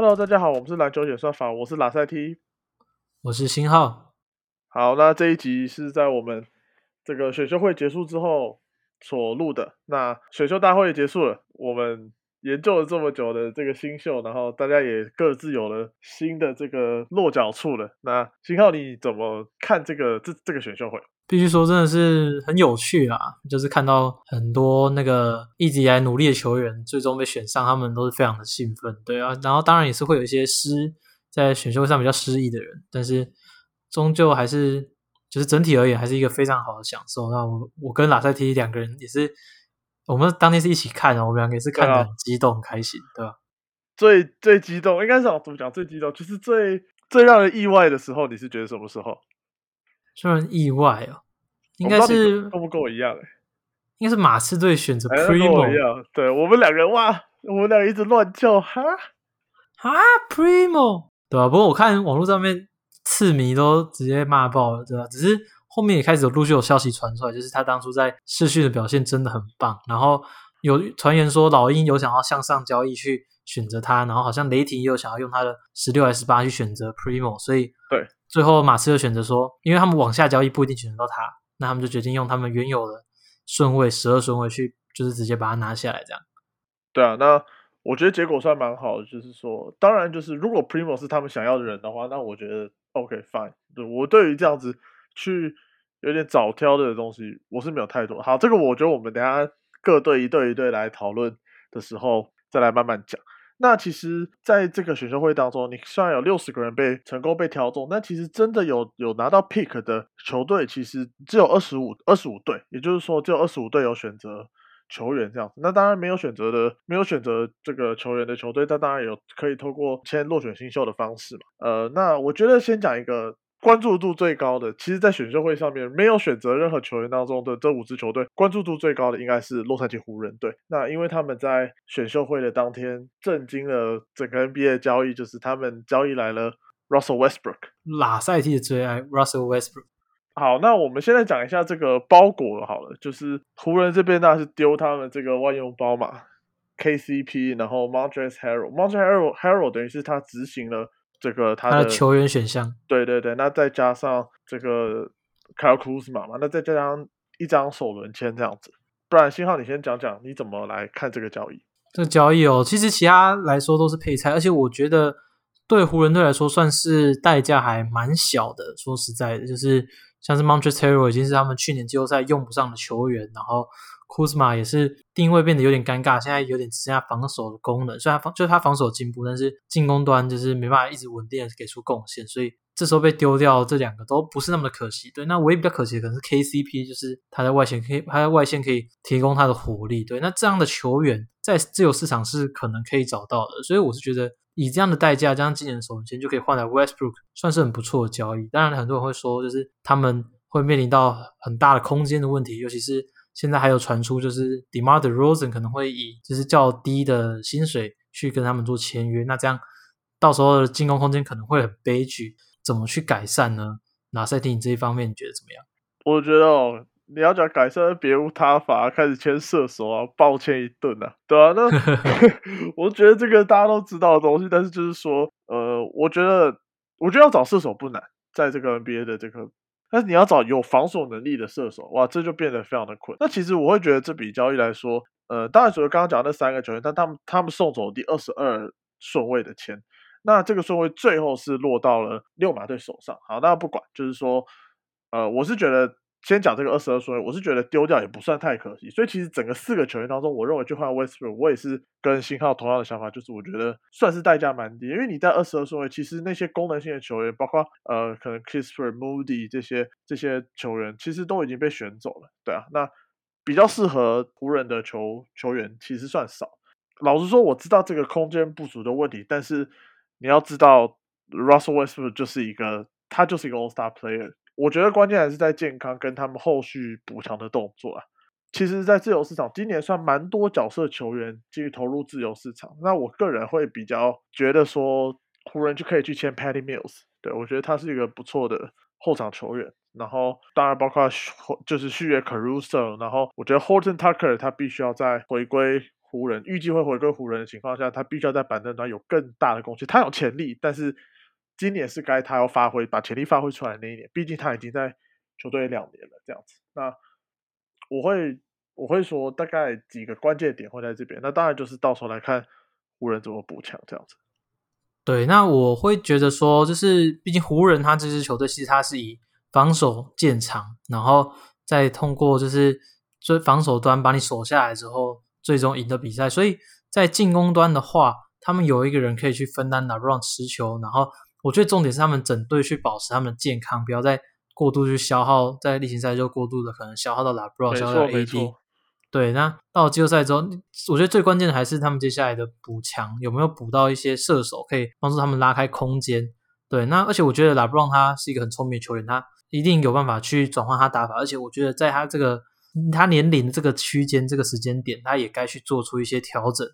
Hello，大家好，我们是篮球演算法，我是拉塞 T，我是新浩。好，那这一集是在我们这个选秀会结束之后所录的。那选秀大会结束了，我们研究了这么久的这个新秀，然后大家也各自有了新的这个落脚处了。那新浩，你怎么看这个这这个选秀会？必须说，真的是很有趣啊！就是看到很多那个一直以来努力的球员，最终被选上，他们都是非常的兴奋，对啊。然后当然也是会有一些失在选秀会上比较失意的人，但是终究还是就是整体而言，还是一个非常好的享受。那我我跟拉塞提两个人也是，我们当天是一起看的，我们两个也是看的很激动、很开心，对吧？最最激动，应该是怎么讲？最激动就是最最让人意外的时候，你是觉得什么时候？让人意外哦，应该是够不跟我一样？哎，应该是马刺队选择 Primo 一样。对我们两个哇，我们两个一直乱叫哈哈 Primo，对吧？不过我看网络上面刺迷都直接骂爆了，对吧？只是后面也开始有陆续有消息传出来，就是他当初在试训的表现真的很棒。然后有传言说老鹰有想要向上交易去选择他，然后好像雷霆也有想要用他的十六还是十八去选择 Primo，所以对。最后，马刺又选择说，因为他们往下交易不一定选择到他，那他们就决定用他们原有的顺位十二顺位去，就是直接把它拿下来，这样。对啊，那我觉得结果算蛮好的，就是说，当然就是如果 Primo 是他们想要的人的话，那我觉得 OK fine。对我对于这样子去有点早挑的东西，我是没有太多。好，这个我觉得我们等下各队一队一队来讨论的时候，再来慢慢讲。那其实，在这个选秀会当中，你虽然有六十个人被成功被挑中，但其实真的有有拿到 pick 的球队，其实只有二十五二十五队，也就是说，只有二十五队有选择球员这样子。那当然没有选择的，没有选择这个球员的球队，那当然有可以透过签落选新秀的方式嘛。呃，那我觉得先讲一个。关注度最高的，其实，在选秀会上面没有选择任何球员当中的这五支球队，关注度最高的应该是洛杉矶湖人队。那因为他们在选秀会的当天震惊了整个 NBA 交易，就是他们交易来了 Russell Westbrook，拉赛季的最爱 Russell Westbrook。好，那我们现在讲一下这个包裹好了，就是湖人这边那是丢他们这个万用包嘛，KCP，然后 Montrezl Harrell，Montrezl Harrell 等于是他执行了。这个他的球员选项，对对对，那再加上这个 Kyle Kuzma 嘛，那再加上一张首轮签这样子，不然信号你先讲讲你怎么来看这个交易？这个交易哦，其实其他来说都是配菜，而且我觉得对湖人队来说算是代价还蛮小的。说实在的，就是像是 Montrezl 已经是他们去年季后赛用不上的球员，然后。库兹马也是定位变得有点尴尬，现在有点只剩下防守的功能。虽然防就是他防守进步，但是进攻端就是没办法一直稳定的给出贡献，所以这时候被丢掉，这两个都不是那么的可惜。对，那唯一比较可惜的可能是 KCP，就是他在外线可以，他在外线可以提供他的火力。对，那这样的球员在自由市场是可能可以找到的，所以我是觉得以这样的代价，加上今年的首签就可以换来 Westbrook，算是很不错的交易。当然，很多人会说，就是他们会面临到很大的空间的问题，尤其是。现在还有传出，就是 Demar Derozan 可能会以就是较低的薪水去跟他们做签约，那这样到时候的进攻空间可能会很悲剧。怎么去改善呢？那赛蒂你这一方面你觉得怎么样？我觉得哦，你要讲改善，别无他法，开始签射手啊，抱歉一顿啊，对啊，那 我觉得这个大家都知道的东西，但是就是说，呃，我觉得我觉得要找射手不难，在这个 NBA 的这个。但是你要找有防守能力的射手，哇，这就变得非常的困。那其实我会觉得这笔交易来说，呃，当然除了刚刚讲那三个球员，但他们他们送走第二十二顺位的签，那这个顺位最后是落到了六马队手上。好，那不管，就是说，呃，我是觉得。先讲这个二十二顺位，我是觉得丢掉也不算太可惜。所以其实整个四个球员当中，我认为就换 Westbrook，我也是跟新号同样的想法，就是我觉得算是代价蛮低。因为你在二十二顺位，其实那些功能性的球员，包括呃可能 Kissper、Moody 这些这些球员，其实都已经被选走了。对啊，那比较适合湖人的球球员其实算少。老实说，我知道这个空间不足的问题，但是你要知道，Russell Westbrook 就是一个他就是一个 All Star Player。我觉得关键还是在健康跟他们后续补偿的动作啊。其实，在自由市场今年算蛮多角色球员继续投入自由市场。那我个人会比较觉得说，湖人就可以去签 Patty Mills。对我觉得他是一个不错的后场球员。然后，当然包括就是续约 Caruso。然后，我觉得 Horton Tucker 他必须要在回归湖人，预计会回归湖人的情况下，他必须要在板凳端有更大的贡献。他有潜力，但是今年是该他要发挥，把潜力发挥出来那一年。毕竟他已经在球队两年了，这样子。那我会我会说大概几个关键点会在这边。那当然就是到时候来看湖人怎么补强这样子。对，那我会觉得说，就是毕竟湖人他这支球队其实他是以防守见长，然后再通过就是最防守端把你守下来之后，最终赢得比赛。所以在进攻端的话，他们有一个人可以去分担 LeBron 持球，然后我觉得重点是他们整队去保持他们的健康，不要再过度去消耗，在例行赛就过度的可能消耗到 LaBron，消耗到 AD。对，那到了季后赛之后，我觉得最关键的还是他们接下来的补强有没有补到一些射手，可以帮助他们拉开空间。对，那而且我觉得拉布朗他是一个很聪明的球员，他一定有办法去转换他打法。而且我觉得在他这个他年龄的这个区间、这个时间点，他也该去做出一些调整。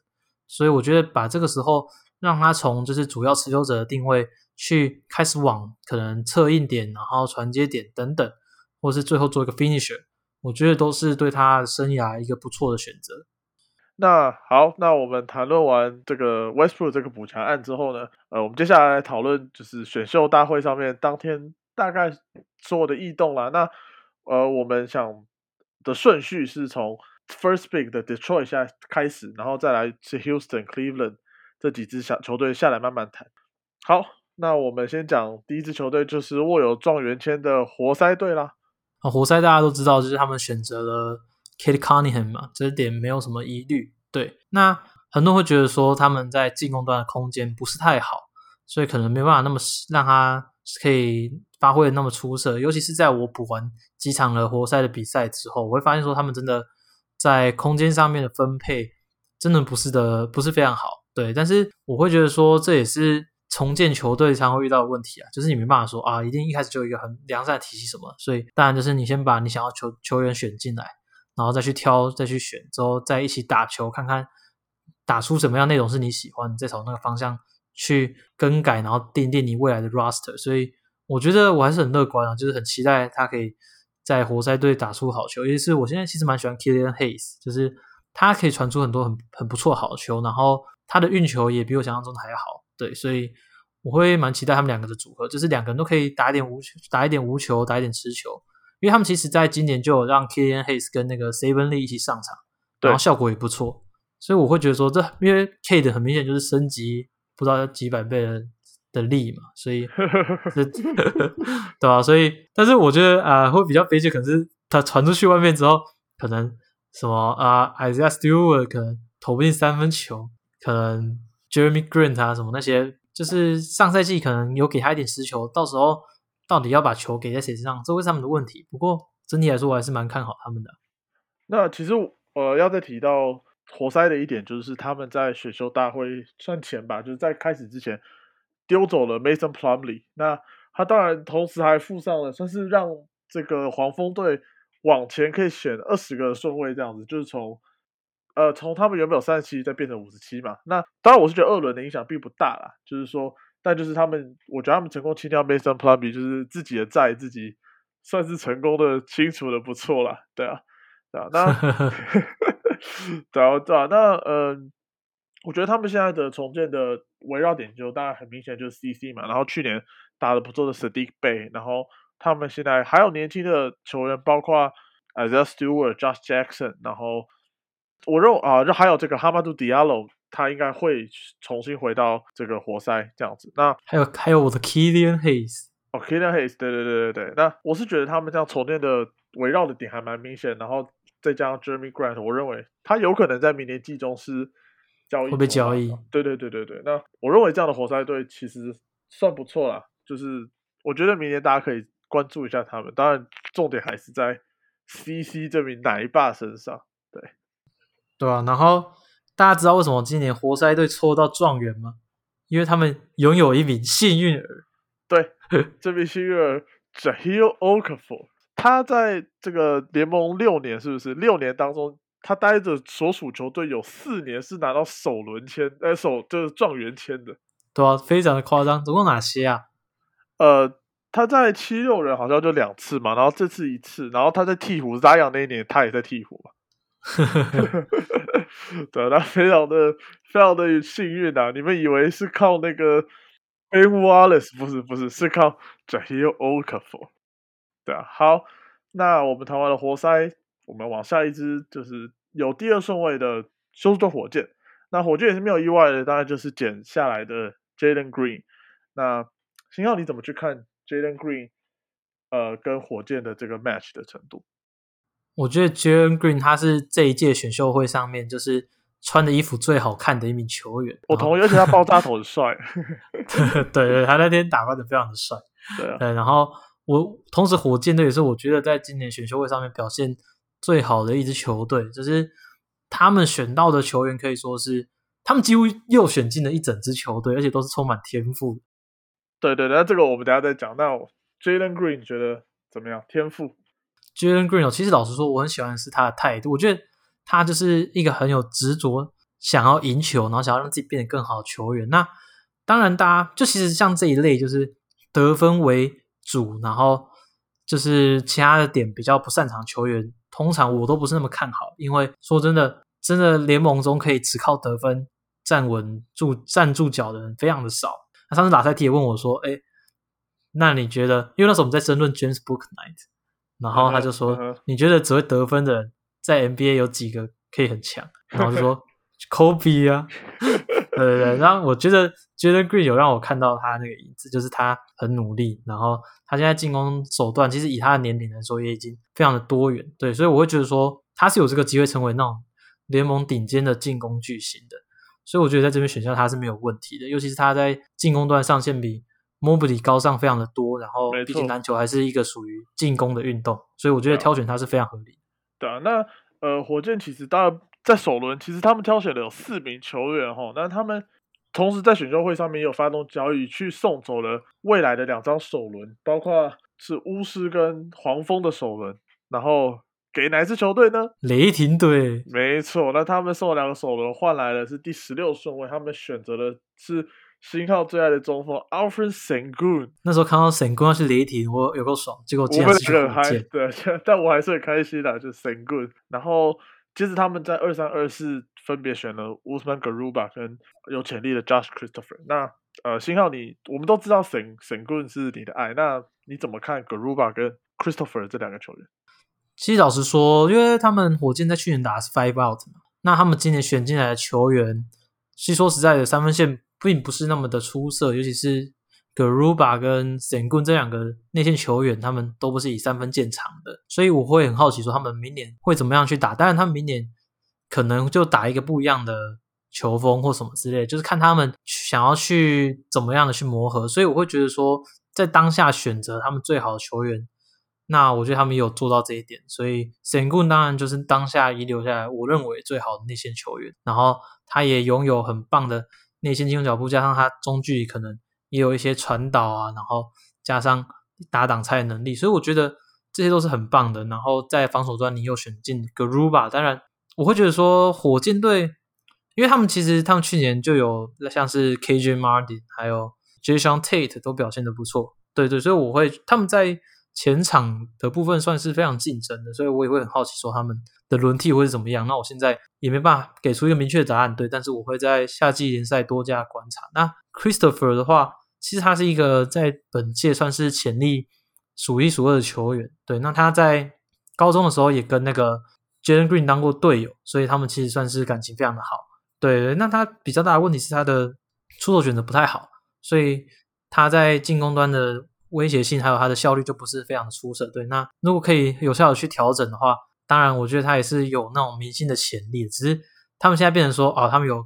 所以我觉得把这个时候让他从就是主要持球者的定位去开始往可能策应点、然后传接点等等，或是最后做一个 finisher。我觉得都是对他生涯一个不错的选择。那好，那我们谈论完这个 Westbrook 这个补强案之后呢，呃，我们接下来讨论就是选秀大会上面当天大概所有的异动啦。那呃，我们想的顺序是从 First Pick 的 Detroit 下开始，然后再来是 Houston、Cleveland 这几支小球队下来慢慢谈。好，那我们先讲第一支球队，就是握有状元签的活塞队啦。啊，活塞大家都知道，就是他们选择了 Kate Cunningham 嘛，这点没有什么疑虑。对，那很多人会觉得说他们在进攻端的空间不是太好，所以可能没办法那么让他可以发挥的那么出色。尤其是在我补完几场的活塞的比赛之后，我会发现说他们真的在空间上面的分配真的不是的不是非常好。对，但是我会觉得说这也是。重建球队常会遇到的问题啊，就是你没办法说啊，一定一开始就有一个很良善的体系什么，所以当然就是你先把你想要球球员选进来，然后再去挑，再去选，之后再一起打球，看看打出什么样内容是你喜欢，再朝那个方向去更改，然后奠定你未来的 roster。所以我觉得我还是很乐观啊，就是很期待他可以在活塞队打出好球。尤其是我现在其实蛮喜欢 Killian Hayes，就是他可以传出很多很很不错好球，然后他的运球也比我想象中的还要好。对，所以我会蛮期待他们两个的组合，就是两个人都可以打一点无球，打一点无球，打一点持球。因为他们其实在今年就有让 Killian Hayes 跟那个 Seven Lee 一起上场，然后效果也不错。所以我会觉得说，这因为 K 的很明显就是升级不知道几百倍的的力嘛，所以 对吧？所以，但是我觉得啊，会比较悲剧，可能是他传出去外面之后，可能什么啊，Isaiah Stewart 可能投不进三分球，可能。Jeremy Grant 啊，什么那些，就是上赛季可能有给他一点实球，到时候到底要把球给在谁身上，这会是他们的问题。不过整体来说，我还是蛮看好他们的。那其实呃，要再提到活塞的一点，就是他们在选秀大会算前吧，就是在开始之前丢走了 Mason Plumley，。那他当然同时还附上了，算是让这个黄蜂队往前可以选二十个顺位这样子，就是从。呃，从他们原本有三十七，再变成五十七嘛。那当然，我是觉得二轮的影响并不大啦。就是说，但就是他们，我觉得他们成功清掉 Mason Plumlee，就是自己的债自己算是成功的清除的不错啦。对啊，对啊。那 对啊，对啊。那嗯，我觉得他们现在的重建的围绕点就当然很明显就是 CC 嘛。然后去年打的不错的 Sadiq Bay，然后他们现在还有年轻的球员，包括 Isaiah Stewart、Josh Jackson，然后。我认啊，就还有这个哈马杜迪亚罗，他应该会重新回到这个活塞这样子。那还有还有我的 Killian Hayes，哦，Killian Hayes，对对对对对。那我是觉得他们这样重建的围绕的点还蛮明显，然后再加上 Jeremy Grant，我认为他有可能在明年季中是交易会被交易。对对对对对。那我认为这样的活塞队其实算不错啦，就是我觉得明年大家可以关注一下他们。当然，重点还是在 CC 这名奶爸身上。对啊，然后大家知道为什么今年活塞队抽到状元吗？因为他们拥有一名幸运儿。对，这名幸运儿 Jahil Okafor，他在这个联盟六年，是不是六年当中，他待着所属球队有四年是拿到首轮签，呃，首就是状元签的。对啊，非常的夸张。总共哪些啊？呃，他在七六人好像就两次嘛，然后这次一次，然后他在鹈鹕扎养那一年，他也在鹈鹕嘛。呵呵呵对，那非常的非常的幸运啊！你们以为是靠那个 Ben Wallace？不是，不是，是靠 Jahir Okafor。对啊，好，那我们谈完了活塞，我们往下一支就是有第二顺位的休斯顿火箭。那火箭也是没有意外的，大概就是减下来的 Jalen Green。那星耀你怎么去看 Jalen Green？呃，跟火箭的这个 match 的程度？我觉得 Jalen Green 他是这一届选秀会上面就是穿的衣服最好看的一名球员。我同意，而且他爆炸头很帅。对对，他那天打扮的非常的帅。对，对，然后我同时火箭队也是我觉得在今年选秀会上面表现最好的一支球队，就是他们选到的球员可以说是他们几乎又选进了一整支球队，而且都是充满天赋。对对，那这个我们等下再讲。那 Jalen Green 觉得怎么样？天赋？Jalen Green 其实老实说，我很喜欢的是他的态度。我觉得他就是一个很有执着，想要赢球，然后想要让自己变得更好的球员。那当然，大家就其实像这一类，就是得分为主，然后就是其他的点比较不擅长球员，通常我都不是那么看好。因为说真的，真的联盟中可以只靠得分站稳住站住脚的人非常的少。那上次打赛提也问我说：“哎，那你觉得？因为那时候我们在争论 James Booknight。”然后他就说：“你觉得只会得分的人在 NBA 有几个可以很强？”然后就说：“Kobe 啊，对对对。”然后我觉得 Jalen Green 有让我看到他那个影子，就是他很努力，然后他现在进攻手段其实以他的年龄来说也已经非常的多元。对，所以我会觉得说他是有这个机会成为那种联盟顶尖的进攻巨星的。所以我觉得在这边选项他是没有问题的，尤其是他在进攻端上限比。Mobley 高上非常的多，然后毕竟篮球还是一个属于进攻的运动，所以我觉得挑选他是非常合理。对啊，那呃，火箭其实当然在首轮，其实他们挑选了有四名球员哈，那他们同时在选秀会上面也有发动交易，去送走了未来的两张首轮，包括是巫师跟黄蜂的首轮，然后给哪支球队呢？雷霆队。没错，那他们送了两个首轮，换来的是第十六顺位，他们选择的是。新号最爱的中锋 Alfred Sengun，那时候看到 Sengun 要去雷霆，我有够爽。结果竟然是火箭，对，但我还是很开心的，就是 Sengun。然后接着他们在二三二四分别选了 Usman Garuba 跟有潜力的 Josh Christopher。那呃，新号你我们都知道 Sen Sengun 是你的爱，那你怎么看 Garuba 跟 Christopher 这两个球员？其实老实说，因为他们火箭在去年打的是 Five Out 嘛，那他们今年选进来的球员，其实说实在的，三分线。并不是那么的出色，尤其是 Garuba 跟 Sengun 这两个内线球员，他们都不是以三分见长的，所以我会很好奇说他们明年会怎么样去打。当然，他们明年可能就打一个不一样的球风或什么之类，就是看他们想要去怎么样的去磨合。所以我会觉得说，在当下选择他们最好的球员，那我觉得他们有做到这一点。所以 Sengun 当然就是当下遗留下来我认为最好的内线球员，然后他也拥有很棒的。内线进攻脚步，加上他中距离可能也有一些传导啊，然后加上打挡拆的能力，所以我觉得这些都是很棒的。然后在防守端，你又选进 Garuba，当然我会觉得说火箭队，因为他们其实他们去年就有像是 KJ Martin 还有 Jason Tate 都表现的不错，对对，所以我会他们在。前场的部分算是非常竞争的，所以我也会很好奇说他们的轮替会是怎么样。那我现在也没办法给出一个明确的答案，对，但是我会在夏季联赛多加观察。那 Christopher 的话，其实他是一个在本届算是潜力数一数二的球员，对。那他在高中的时候也跟那个 Jalen Green 当过队友，所以他们其实算是感情非常的好，对。那他比较大的问题是他的出手选择不太好，所以他在进攻端的。威胁性还有它的效率就不是非常的出色，对。那如果可以有效的去调整的话，当然我觉得他也是有那种明星的潜力。只是他们现在变成说，哦，他们有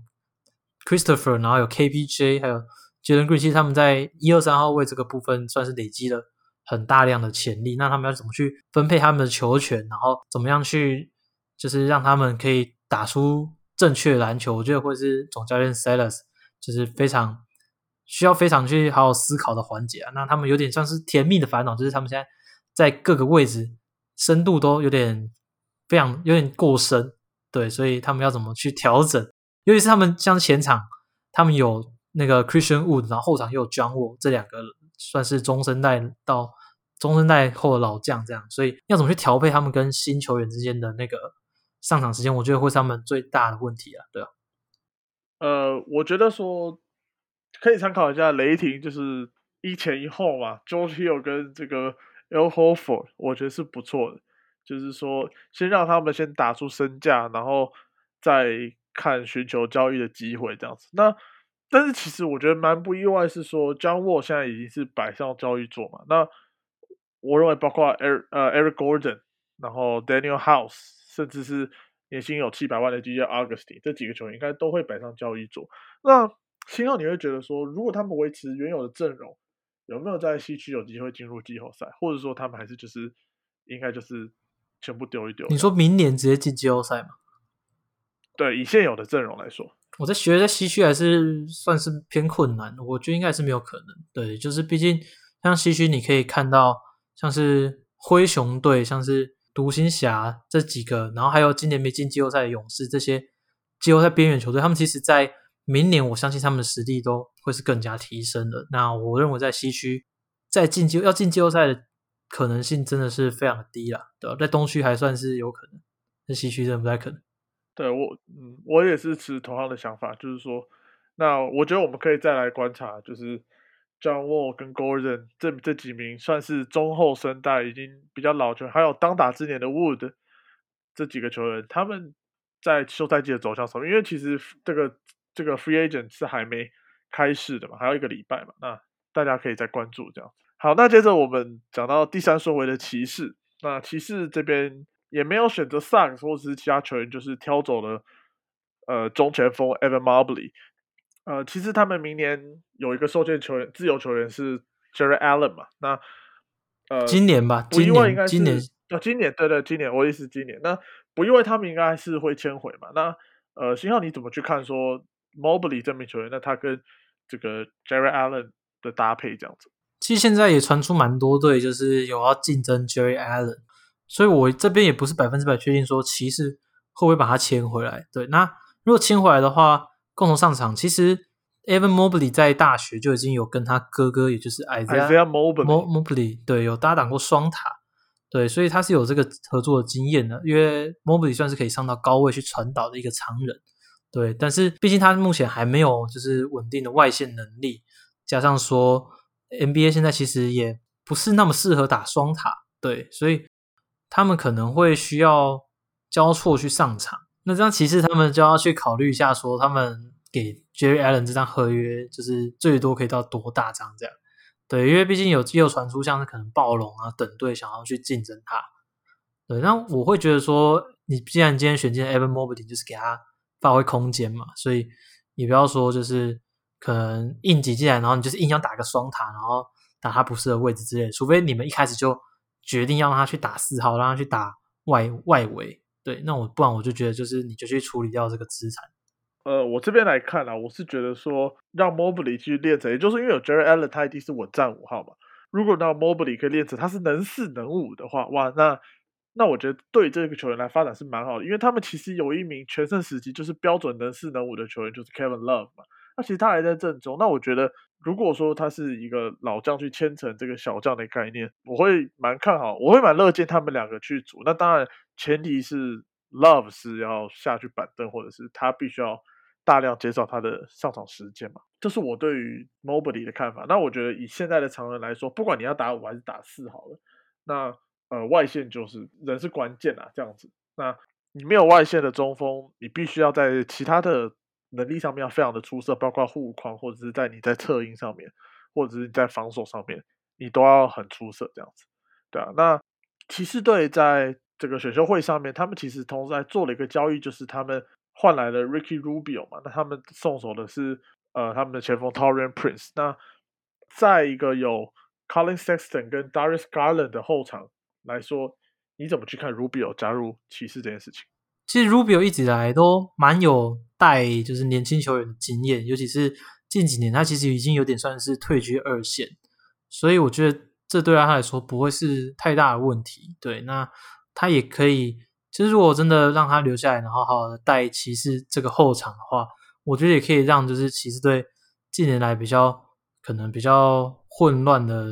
Christopher，然后有 KPJ，还有杰伦 Green，其实他们在一二三号位这个部分算是累积了很大量的潜力。那他们要怎么去分配他们的球权，然后怎么样去就是让他们可以打出正确篮球？我觉得会是总教练 Silas 就是非常。需要非常去好好思考的环节啊，那他们有点像是甜蜜的烦恼，就是他们现在在各个位置深度都有点非常有点过深，对，所以他们要怎么去调整？尤其是他们像前场，他们有那个 Christian Wood，然后后场又有 John Wall，这两个算是中生代到中生代后的老将这样，所以要怎么去调配他们跟新球员之间的那个上场时间，我觉得会是他们最大的问题啊，对啊。呃，我觉得说可以参考一下雷霆，就是一前一后嘛，George Hill 跟这个 El Horford，我觉得是不错的。就是说，先让他们先打出身价，然后再看寻求交易的机会这样子。那但是其实我觉得蛮不意外，是说 John Wall 现在已经是摆上交易座嘛。那我认为包括 Eric 呃 Eric Gordon，然后 Daniel House，甚至是年薪有七百万的 DJ Augustin 这几个球员应该都会摆上交易座。那星号你会觉得说，如果他们维持原有的阵容，有没有在西区有机会进入季后赛，或者说他们还是就是应该就是？全部丢一丢。你说明年直接进季后赛吗？对，以现有的阵容来说，我在学在西区还是算是偏困难。我觉得应该是没有可能。对，就是毕竟像西区，你可以看到像是灰熊队、像是独行侠这几个，然后还有今年没进季后赛的勇士这些季后赛边缘球队，他们其实在明年，我相信他们的实力都会是更加提升的。那我认为在西区在进季要进季后赛的。可能性真的是非常的低了，对？在东区还算是有可能，在西区真的不太可能。对我，嗯，我也是持同样的想法，就是说，那我觉得我们可以再来观察，就是 John Wall 跟 Gordon 这这几名算是中后生代，已经比较老球，还有当打之年的 Wood 这几个球员，他们在休赛季的走向什么？因为其实这个这个 Free Agent 是还没开市的嘛，还有一个礼拜嘛，那大家可以再关注这样。好，那接着我们讲到第三顺位的骑士。那骑士这边也没有选择 Suns 或者是其他球员，就是挑走了呃中前锋 Evan Mobley。呃，其实他们明年有一个受限球员，自由球员是 Jerry Allen 嘛。那呃，今年吧，不意外应该是今年，呃，今年对对，今年我意思今年。那不意外他们应该是会签回嘛。那呃，星浩你怎么去看说 Mobley 这名球员？那他跟这个 Jerry Allen 的搭配这样子？其实现在也传出蛮多队，就是有要竞争 Jerry Allen，所以我这边也不是百分之百确定说骑士会不会把他签回来。对，那如果签回来的话，共同上场，其实 Evan Mobley 在大学就已经有跟他哥哥，也就是 Isaiah Mobley 对有搭档过双塔，对，所以他是有这个合作的经验的。因为 Mobley 算是可以上到高位去传导的一个常人，对，但是毕竟他目前还没有就是稳定的外线能力，加上说。NBA 现在其实也不是那么适合打双塔，对，所以他们可能会需要交错去上场。那这样骑士他们就要去考虑一下，说他们给 Jerry Allen 这张合约就是最多可以到多大张这样？对，因为毕竟有也有传出像是可能暴龙啊等队想要去竞争他。对，那我会觉得说，你既然今天选进 Evan Mobley，就是给他发挥空间嘛，所以你不要说就是。可能硬挤进来，然后你就是硬要打个双塔，然后打他不适的位置之类。除非你们一开始就决定要让他去打四号，让他去打外外围。对，那我不然我就觉得就是你就去处理掉这个资产。呃，我这边来看啊，我是觉得说让 Mobley 去练成，也就是因为有 Jerry Allen，他一定是稳占五号嘛。如果让 Mobley 可以练成他是能四能五的话，哇，那那我觉得对这个球员来发展是蛮好的，因为他们其实有一名全盛时期就是标准能四能五的球员，就是 Kevin Love 嘛。那其实他还在正中，那我觉得如果说他是一个老将去牵成这个小将的概念，我会蛮看好，我会蛮乐见他们两个去组。那当然前提是 Love 是要下去板凳，或者是他必须要大量减少他的上场时间嘛。这是我对于 Mobley 的看法。那我觉得以现在的常人来说，不管你要打五还是打四好了，那呃外线就是人是关键啊，这样子。那你没有外线的中锋，你必须要在其他的。能力上面要非常的出色，包括护框或者是在你在策应上面，或者是你在防守上面，你都要很出色这样子，对啊。那骑士队在这个选秀会上面，他们其实同时还做了一个交易，就是他们换来了 Ricky Rubio 嘛，那他们送走的是呃他们的前锋 Torian Prince。那在一个有 Colin Sexton 跟 Darius Garland 的后场来说，你怎么去看 Rubio 加入骑士这件事情？其实 Rubio 一直以来都蛮有带就是年轻球员的经验，尤其是近几年他其实已经有点算是退居二线，所以我觉得这对他来说不会是太大的问题。对，那他也可以，其实如果真的让他留下来，然后好好的带骑士这个后场的话，我觉得也可以让就是骑士队近年来比较可能比较混乱的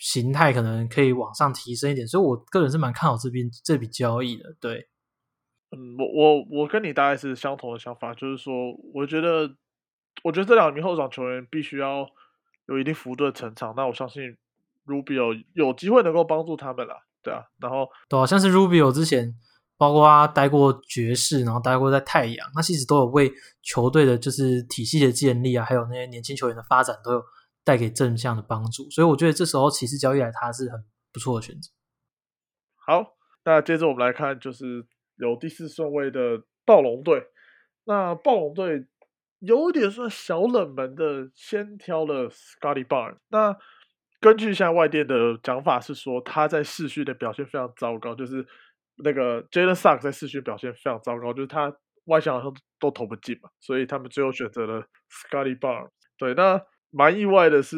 形态，可能可以往上提升一点。所以我个人是蛮看好这边这笔交易的。对。嗯，我我我跟你大概是相同的想法，就是说，我觉得，我觉得这两名后场球员必须要有一定幅度的成长。那我相信 Rubio 有机会能够帮助他们啦，对啊。然后，对啊，像是 Rubio 之前，包括他待过爵士，然后待过在太阳，那其实都有为球队的就是体系的建立啊，还有那些年轻球员的发展都有带给正向的帮助。所以我觉得这时候其实交易来他是很不错的选择。好，那接着我们来看就是。有第四顺位的暴龙队，那暴龙队有点算小冷门的，先挑了 Scotty Bar。那根据现在外电的讲法是说，他在试训的表现非常糟糕，就是那个 Jalen Sugg 在试训表现非常糟糕，就是他外向好像都投不进嘛，所以他们最后选择了 Scotty Bar。对，那蛮意外的是，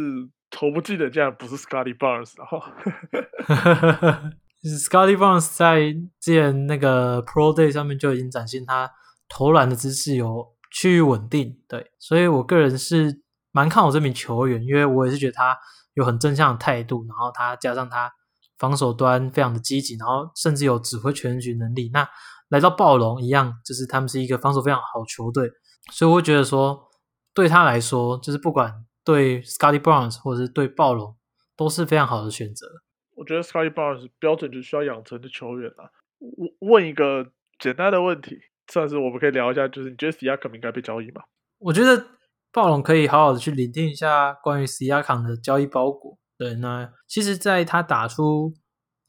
投不进的竟然不是 Scotty Barnes，然后。Scotty Barnes 在之前那个 Pro Day 上面就已经展现他投篮的姿势有趋于稳定，对，所以我个人是蛮看好这名球员，因为我也是觉得他有很正向的态度，然后他加上他防守端非常的积极，然后甚至有指挥全局能力。那来到暴龙一样，就是他们是一个防守非常好球队，所以我会觉得说对他来说，就是不管对 Scotty Barnes 或者是对暴龙都是非常好的选择。我觉得 Scotty Barnes 标准就需要养成的球员啊。我问一个简单的问题，算是我们可以聊一下，就是你觉得 c i a k a m 应该被交易吗？我觉得暴龙可以好好的去聆听一下关于 c i a k a m 的交易包裹。对，那其实在他打出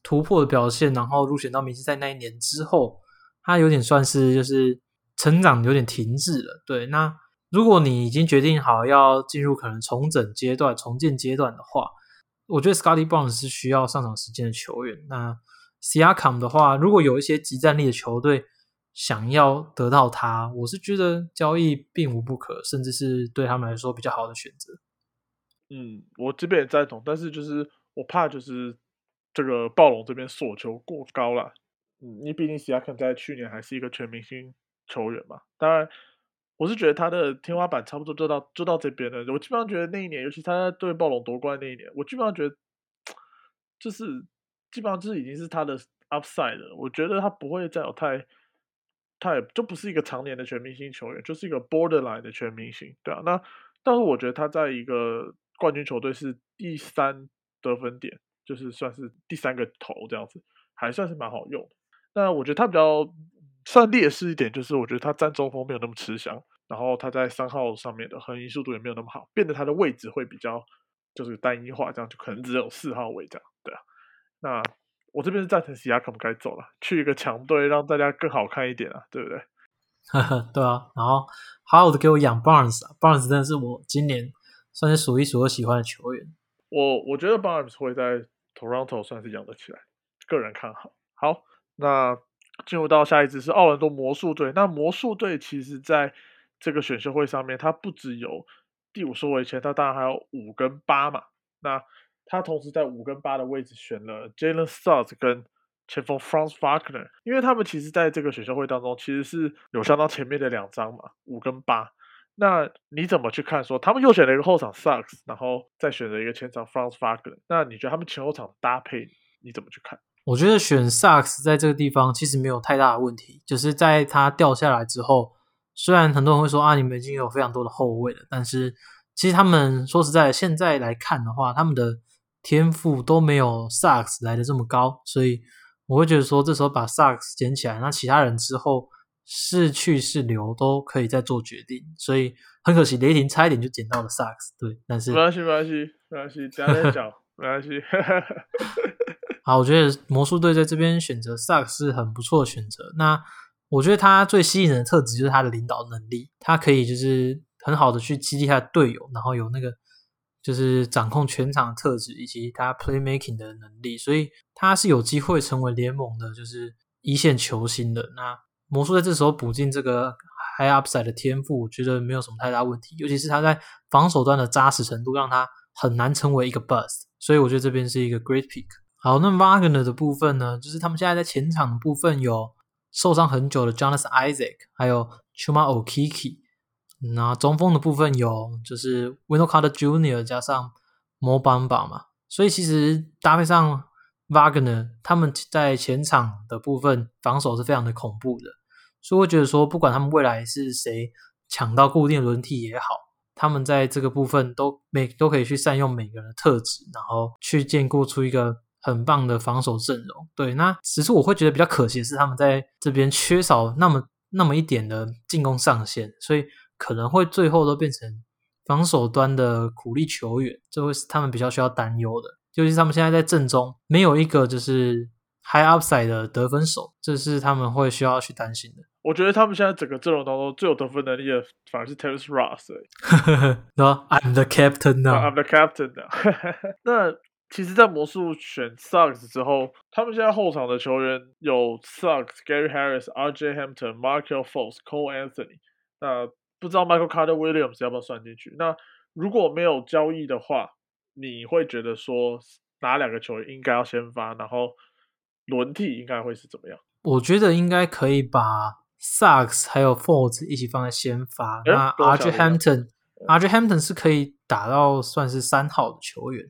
突破的表现，然后入选到明星赛那一年之后，他有点算是就是成长有点停滞了。对，那如果你已经决定好要进入可能重整阶段、重建阶段的话，我觉得 Scotty Barnes 是需要上场时间的球员。那 Siakam 的话，如果有一些集战力的球队想要得到他，我是觉得交易并无不可，甚至是对他们来说比较好的选择。嗯，我这边也赞同，但是就是我怕就是这个暴龙这边索求过高了。嗯，你毕竟 Siakam 在去年还是一个全明星球员嘛，当然。我是觉得他的天花板差不多就到就到这边了。我基本上觉得那一年，尤其他在对暴龙夺冠那一年，我基本上觉得就是基本上就是已经是他的 upside 了。我觉得他不会再有太，他也就不是一个常年的全明星球员，就是一个 borderline 的全明星，对啊。那但是我觉得他在一个冠军球队是第三得分点，就是算是第三个头这样子，还算是蛮好用。那我觉得他比较。算劣势一点，就是我觉得他站中锋没有那么吃香，然后他在三号上面的横移速度也没有那么好，变得他的位置会比较就是单一化，这样就可能只有四号位这样，对啊。那我这边是赞成西亚可能该走了，去一个强队，让大家更好看一点啊，对不对？对啊，然后好好的给我养 Barnes 啊，Barnes 真的是我今年算是数一数二喜欢的球员。我我觉得 Barnes 会在 Toronto 算是养得起来，个人看好。好，那。进入到下一支是奥兰多魔术队。那魔术队其实在这个选秀会上面，它不只有第五顺位签，它当然还有五跟八嘛。那他同时在五跟八的位置选了 Jalen Suggs 跟前锋 Franz Wagner，因为他们其实在这个选秀会当中其实是有相当前面的两张嘛，五跟八。那你怎么去看说他们又选了一个后场 Suggs，然后再选择一个前场 Franz Wagner？那你觉得他们前后场搭配你怎么去看？我觉得选萨克斯在这个地方其实没有太大的问题，就是在他掉下来之后，虽然很多人会说啊，你们已经有非常多的后卫了，但是其实他们说实在，现在来看的话，他们的天赋都没有萨克斯来的这么高，所以我会觉得说，这时候把萨克斯捡起来，那其他人之后是去是留都可以再做决定，所以很可惜，雷霆差一点就捡到了萨克斯，对，但是没关系，没关系，没关系，加点脚，没关系。好，我觉得魔术队在这边选择萨克是很不错的选择。那我觉得他最吸引人的特质就是他的领导能力，他可以就是很好的去激励他的队友，然后有那个就是掌控全场的特质，以及他 playmaking 的能力，所以他是有机会成为联盟的就是一线球星的。那魔术在这时候补进这个 high upside 的天赋，我觉得没有什么太大问题，尤其是他在防守端的扎实程度，让他很难成为一个 bust。所以我觉得这边是一个 great pick。好，那 Wagner 的部分呢？就是他们现在在前场的部分有受伤很久的 Jonas Isaac，还有 Chuma Okiki。那中锋的部分有就是 Wendell Carter Jr. 加上 Mo Bamba 嘛。所以其实搭配上 Wagner，他们在前场的部分防守是非常的恐怖的。所以我觉得说，不管他们未来是谁抢到固定轮替也好，他们在这个部分都每都可以去善用每个人的特质，然后去建构出一个很棒的防守阵容。对，那只是我会觉得比较可惜的是，他们在这边缺少那么那么一点的进攻上限，所以可能会最后都变成防守端的苦力球员，这会是他们比较需要担忧的。尤其是他们现在在阵中没有一个就是 high upside 的得分手，这是他们会需要去担心的。我觉得他们现在整个阵容当中最有得分能力的反而是 Terrence Ross，然后 I'm the captain now，I'm the captain now。那其实，在魔术选 Suggs 之后，他们现在后场的球员有 Suggs、Gary Harris、RJ Hampton、Markel Fultz、Cole Anthony。那不知道 Michael Carter Williams 要不要算进去？那如果没有交易的话，你会觉得说哪两个球员应该要先发，然后轮替应该会是怎么样？我觉得应该可以把 Suggs 还有 Folds 一起放在先发。那 RJ Hampton，RJ Hampton 是可以打到算是三号的球员，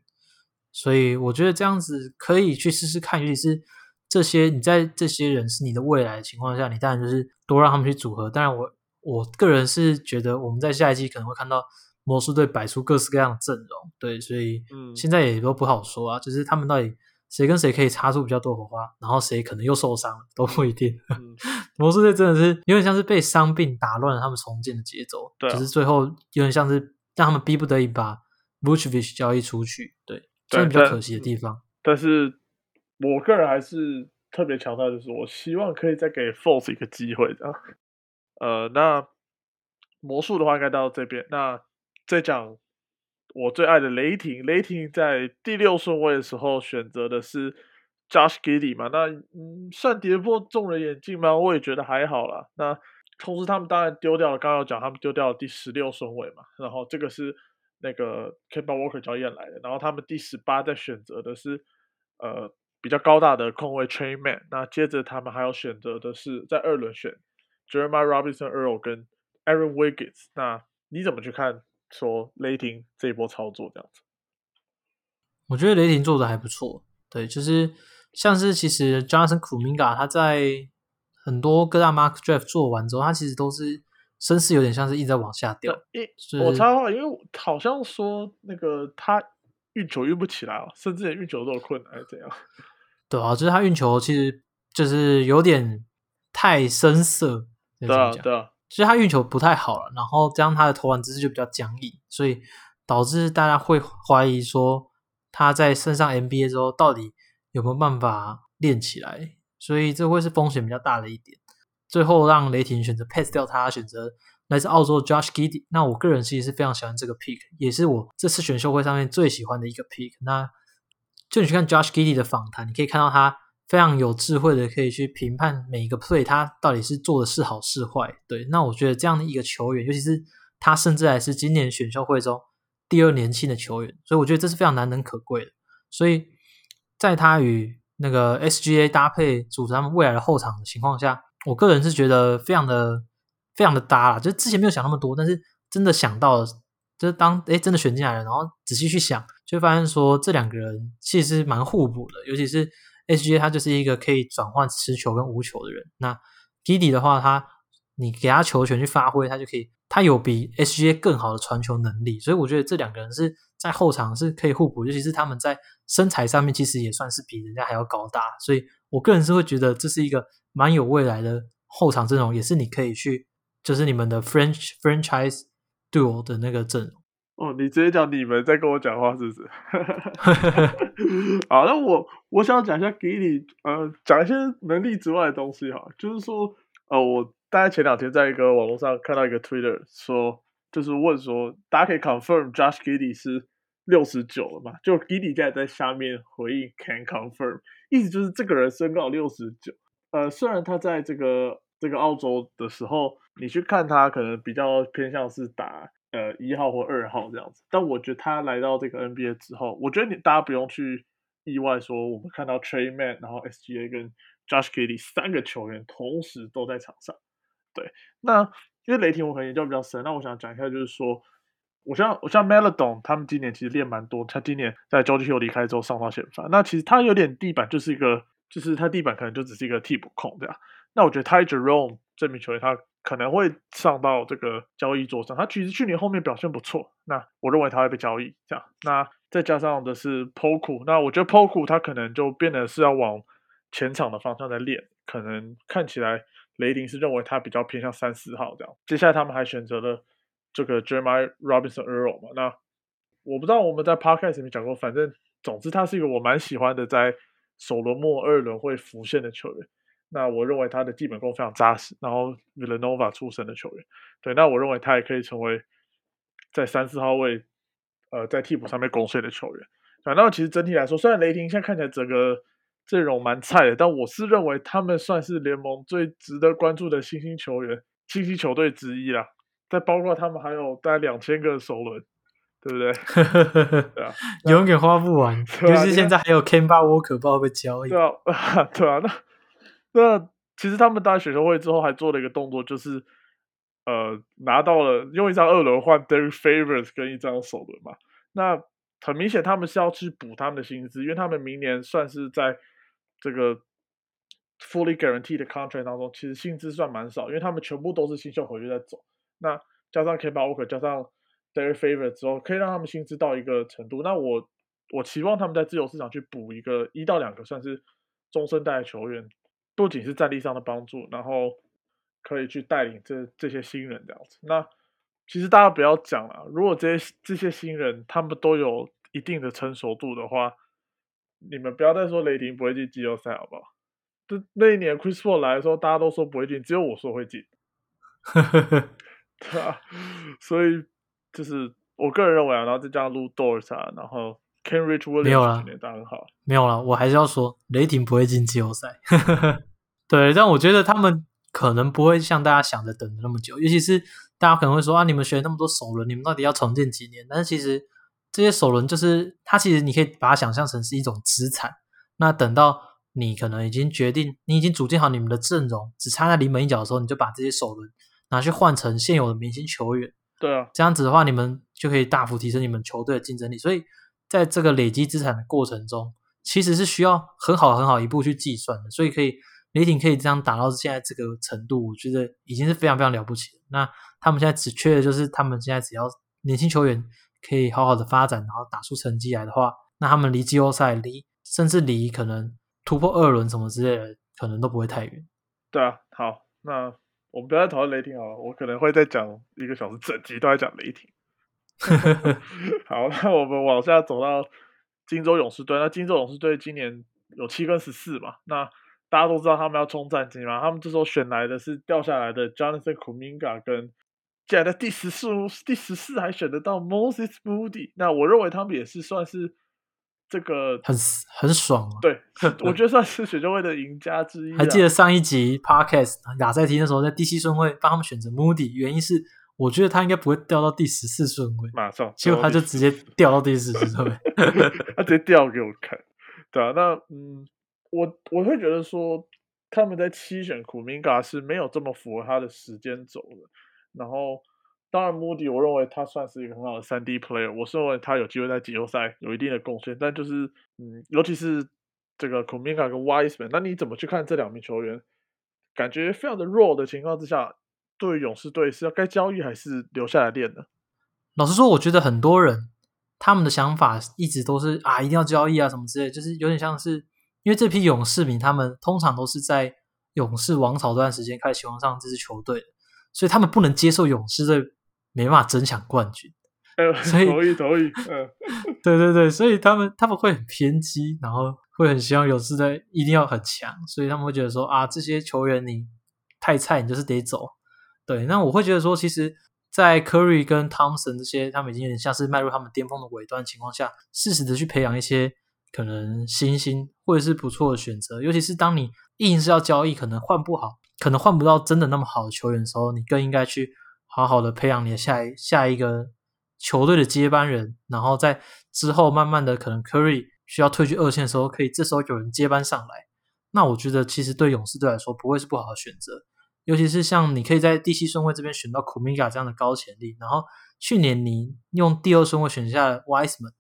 所以我觉得这样子可以去试试看。尤其是这些你在这些人是你的未来的情况下，你当然就是多让他们去组合。当然我，我个人是觉得我们在下一季可能会看到魔术队摆出各式各样的阵容，对，所以嗯现在也都不好说啊，就是他们到底谁跟谁可以擦出比较多火花，然后谁可能又受伤了，都不一定。嗯 魔术队真的是有点像是被伤病打乱了他们重建的节奏，对啊只是最后有点像是让他们逼不得已把 Vucevic 交易出去，对，这是比较可惜的地方。但是我个人还是特别强调，就是我希望可以再给 Force 一个机会这样。呃，那魔术的话应该到这边。那再讲我最爱的雷霆，雷霆在第六顺位的时候选择的是 Josh Giddey 嘛，那嗯算跌破众人眼镜吗？我也觉得还好啦。那同时他们当然丢掉了，刚刚有讲他们丢掉了第十六顺位嘛，然后这个是那个 k e b a Walker 交易来的，然后他们第十八在选择的是呃比较高大的控卫 Train Man，那接着他们还有选择的是在二轮选 Jeremiah Robinson Earl 跟 Aaron Wiggins，那你怎么去看说雷霆这一波操作这样子？我觉得雷霆做的还不错，对，就是像是其实 Johnson Kuminga 他在很多各大 Mark Draft 做完之后，他其实都是身势有点像是一直在往下掉，因是我插话，因为好像说那个他运球运不起来哦，甚至连运球都有困难，还是怎样？对啊，就是他运球其实就是有点太生涩，对啊？对啊，其实他运球不太好了，然后加上他的投篮姿势就比较僵硬，所以导致大家会怀疑说他在升上 NBA 之后到底有没有办法练起来，所以这会是风险比较大的一点。最后让雷霆选择 pass 掉他，选择来自澳洲的 Josh Giddey。那我个人其实是非常喜欢这个 pick，也是我这次选秀会上面最喜欢的一个 pick。那就你去看 Josh Giddey 的访谈，你可以看到他非常有智慧的，可以去评判每一个 play 他到底是做的是好是坏。对，那我觉得这样的一个球员，尤其是他甚至还是今年选秀会中第二年轻的球员，所以我觉得这是非常难能可贵的。所以在他与那个 SGA 搭配组成他们未来的后场的情况下，我个人是觉得非常的非常的搭啦，就是之前没有想那么多，但是真的想到了，就是当诶真的选进来了，然后仔细去想，就会发现说这两个人其实蛮互补的，尤其是 SGA 他就是一个可以转换持球跟无球的人，那 g i d 的话，他你给他球权去发挥，他就可以，他有比 SGA 更好的传球能力，所以我觉得这两个人是在后场是可以互补，尤其是他们在身材上面其实也算是比人家还要高大，所以我个人是会觉得这是一个蛮有未来的后场阵容，也是你可以去，就是你们的 French franchise duo 的那个阵容。哦，你直接讲你们在跟我讲话是不是？好，那我我想讲一下给你呃讲一些能力之外的东西哈，就是说呃我大概前两天在一个网络上看到一个 Twitter 说，就是问说大家可以 confirm Josh Giddey 是六十九了嘛？就 Giddey 现在在下面回应 can confirm，意思就是这个人身高六十九，呃虽然他在这个这个澳洲的时候，你去看他可能比较偏向是打。呃，一号或二号这样子，但我觉得他来到这个 NBA 之后，我觉得你大家不用去意外说，我们看到 Trey Man，然后 SGA 跟 Josh Giddey 三个球员同时都在场上。对，那因为雷霆我可能研究比较深，那我想讲一下，就是说，我像我像 Melodon 他们今年其实练蛮多，他今年在 George Hill 离开之后上到先发，那其实他有点地板就是一个，就是他地板可能就只是一个替补控这样。那我觉得 Ty Jerome 这名球员他可能会上到这个交易桌上。他其实去年后面表现不错，那我认为他会被交易。这样，那再加上的是 Poku，那我觉得 Poku 他可能就变得是要往前场的方向在练，可能看起来雷霆是认为他比较偏向三四号这样。接下来他们还选择了这个 Jeremiah Robinson Earl 嘛，那我不知道我们在 Podcast 里面讲过，反正总之他是一个我蛮喜欢的，在首轮末二轮会浮现的球员。那我认为他的基本功非常扎实，然后 Villanova 出身的球员，对，那我认为他也可以成为在三四号位，呃，在替补上面攻碎的球员。反正其实整体来说，虽然雷霆现在看起来整个阵容蛮菜的，但我是认为他们算是联盟最值得关注的新兴球员、新兴球队之一啦。再包括他们还有大概两千个首轮，对不对？对啊，永远花不完，对啊尤其是现在还有不知道会不会交易对。啊，对啊，那那其实他们打选秀会之后还做了一个动作，就是呃拿到了用一张二轮换 Derek Favors 跟一张首轮嘛。那很明显他们是要去补他们的薪资，因为他们明年算是在这个 fully guaranteed 的 contract 当中，其实薪资算蛮少，因为他们全部都是新秀合约在走。那加上 K 巴 Walker 加上 Derek Favors 之后，可以让他们薪资到一个程度。那我我期望他们在自由市场去补一个一到两个算是中生代的球员，不仅是战力上的帮助，然后可以去带领这这些新人这样子。那其实大家不要讲了，如果这些这些新人他们都有一定的成熟度的话，你们不要再说雷霆不会进季后赛好不好？就那一年 Chris Paul 来的时候，大家都说不会进，只有我说会进。对啊，所以就是我个人认为啊，然后再加上 Lu Dort 啊，然后没有 Williams 啦今年打得很好，没有了，我还是要说，雷霆不会进季后赛。对，但我觉得他们可能不会像大家想的等的那么久，尤其是大家可能会说啊，你们学那么多首轮，你们到底要重建几年？但是其实这些首轮就是它，其实你可以把它想象成是一种资产。那等到你可能已经决定，你已经组建好你们的阵容，只差那临门一脚的时候，你就把这些首轮拿去换成现有的明星球员。对啊，这样子的话，你们就可以大幅提升你们球队的竞争力。所以在这个累积资产的过程中，其实是需要很好很好一步去计算的。所以可以雷霆可以这样打到现在这个程度，我觉得已经是非常非常了不起了。那他们现在只缺的就是他们现在只要年轻球员可以好好的发展，然后打出成绩来的话，那他们离季后赛离甚至离可能突破二轮什么之类的，可能都不会太远。对啊，好，那我们不要再讨论雷霆好了，我可能会再讲一个小时，整集都在讲雷霆。好，那我们往下走到金州勇士队。那金州勇士队今年有七跟十四嘛？那大家都知道他们要冲战绩嘛？他们这时候选来的是掉下来的 Jonathan Kuminga 跟竟然在第十四、第十四还选得到 Moses Moody。那我认为他们也是算是这个很很爽啊！对，我觉得算是选秀会的赢家之一啊。还记得上一集 podcast 亚赛提那时候在第七顺位帮他们选择 Moody，原因是我觉得他应该不会掉到第十四顺位，马上，结果他就直接掉到第十四顺位。他直接掉给我看，对啊，那嗯，我我会觉得说他们在七选苦明嘎是没有这么符合他的时间轴的。然后，当然穆迪，我认为他算是一个很好的三 D player，我是认为他有机会在季后赛有一定的贡献。但就是嗯，尤其是这个苦明嘎跟 Wiseman，那你怎么去看这两名球员？感觉非常的弱的情况之下，对于勇士队是要该交易还是留下来练呢？老实说，我觉得很多人他们的想法一直都是啊，一定要交易啊什么之类，就是有点像是因为这批勇士迷，他们通常都是在勇士王朝这段时间开始喜欢上这支球队，所以他们不能接受勇士队没办法争抢冠军。呃，所以同意同意，嗯，对对对，所以他们他们会很偏激，然后会很希望勇士队一定要很强，所以他们会觉得说啊，这些球员你太菜，你就是得走。对，那我会觉得说，其实，在 Curry 跟 Thompson 这些他们已经有点像是迈入他们巅峰的尾端情况下，适时的去培养一些可能新星或者是不错的选择，尤其是当你硬是要交易，可能换不好，可能换不到真的那么好的球员的时候，你更应该去好好的培养你的下一下一个球队的接班人，然后在之后慢慢的可能 Curry 需要退居二线的时候，可以这时候有人接班上来。那我觉得其实对勇士队来说不会是不好的选择，尤其是像你可以在第七顺位这边选到 Kumiga 这样的高潜力，然后去年你用第二顺位选下 Wiseman，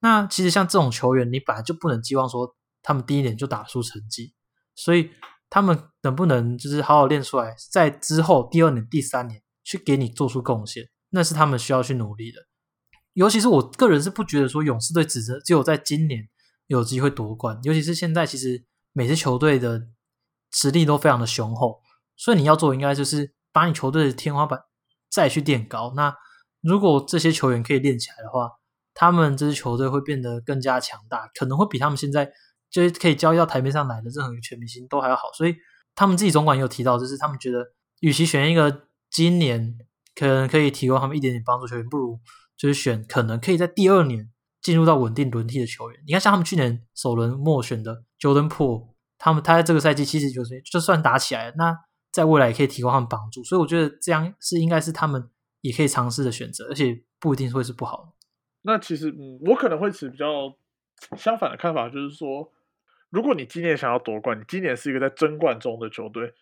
那其实像这种球员，你本来就不能寄望说他们第一年就打出成绩，所以他们能不能就是好好练出来，在之后第二年、第三年去给你做出贡献，那是他们需要去努力的。尤其是我个人是不觉得说勇士队只只有在今年有机会夺冠，尤其是现在其实每支球队的实力都非常的雄厚，所以你要做应该就是把你球队的天花板再去垫高。那如果这些球员可以练起来的话，他们这支球队会变得更加强大，可能会比他们现在就是可以交易到台面上来的任何一个全明星都还要好。所以他们自己总管也有提到，就是他们觉得，与其选一个今年可能可以提供他们一点点帮助球员，不如就是选可能可以在第二年进入到稳定轮替的球员。你看，像他们去年首轮末选的 Jordan Po，他们他在这个赛季七十九岁就算打起来了，那在未来也可以提供他们帮助。所以我觉得这样是应该是他们也可以尝试的选择，而且不一定会是不好。那其实，嗯，我可能会持比较相反的看法，就是说，如果你今年想要夺冠，你今年是一个在争冠中的球队，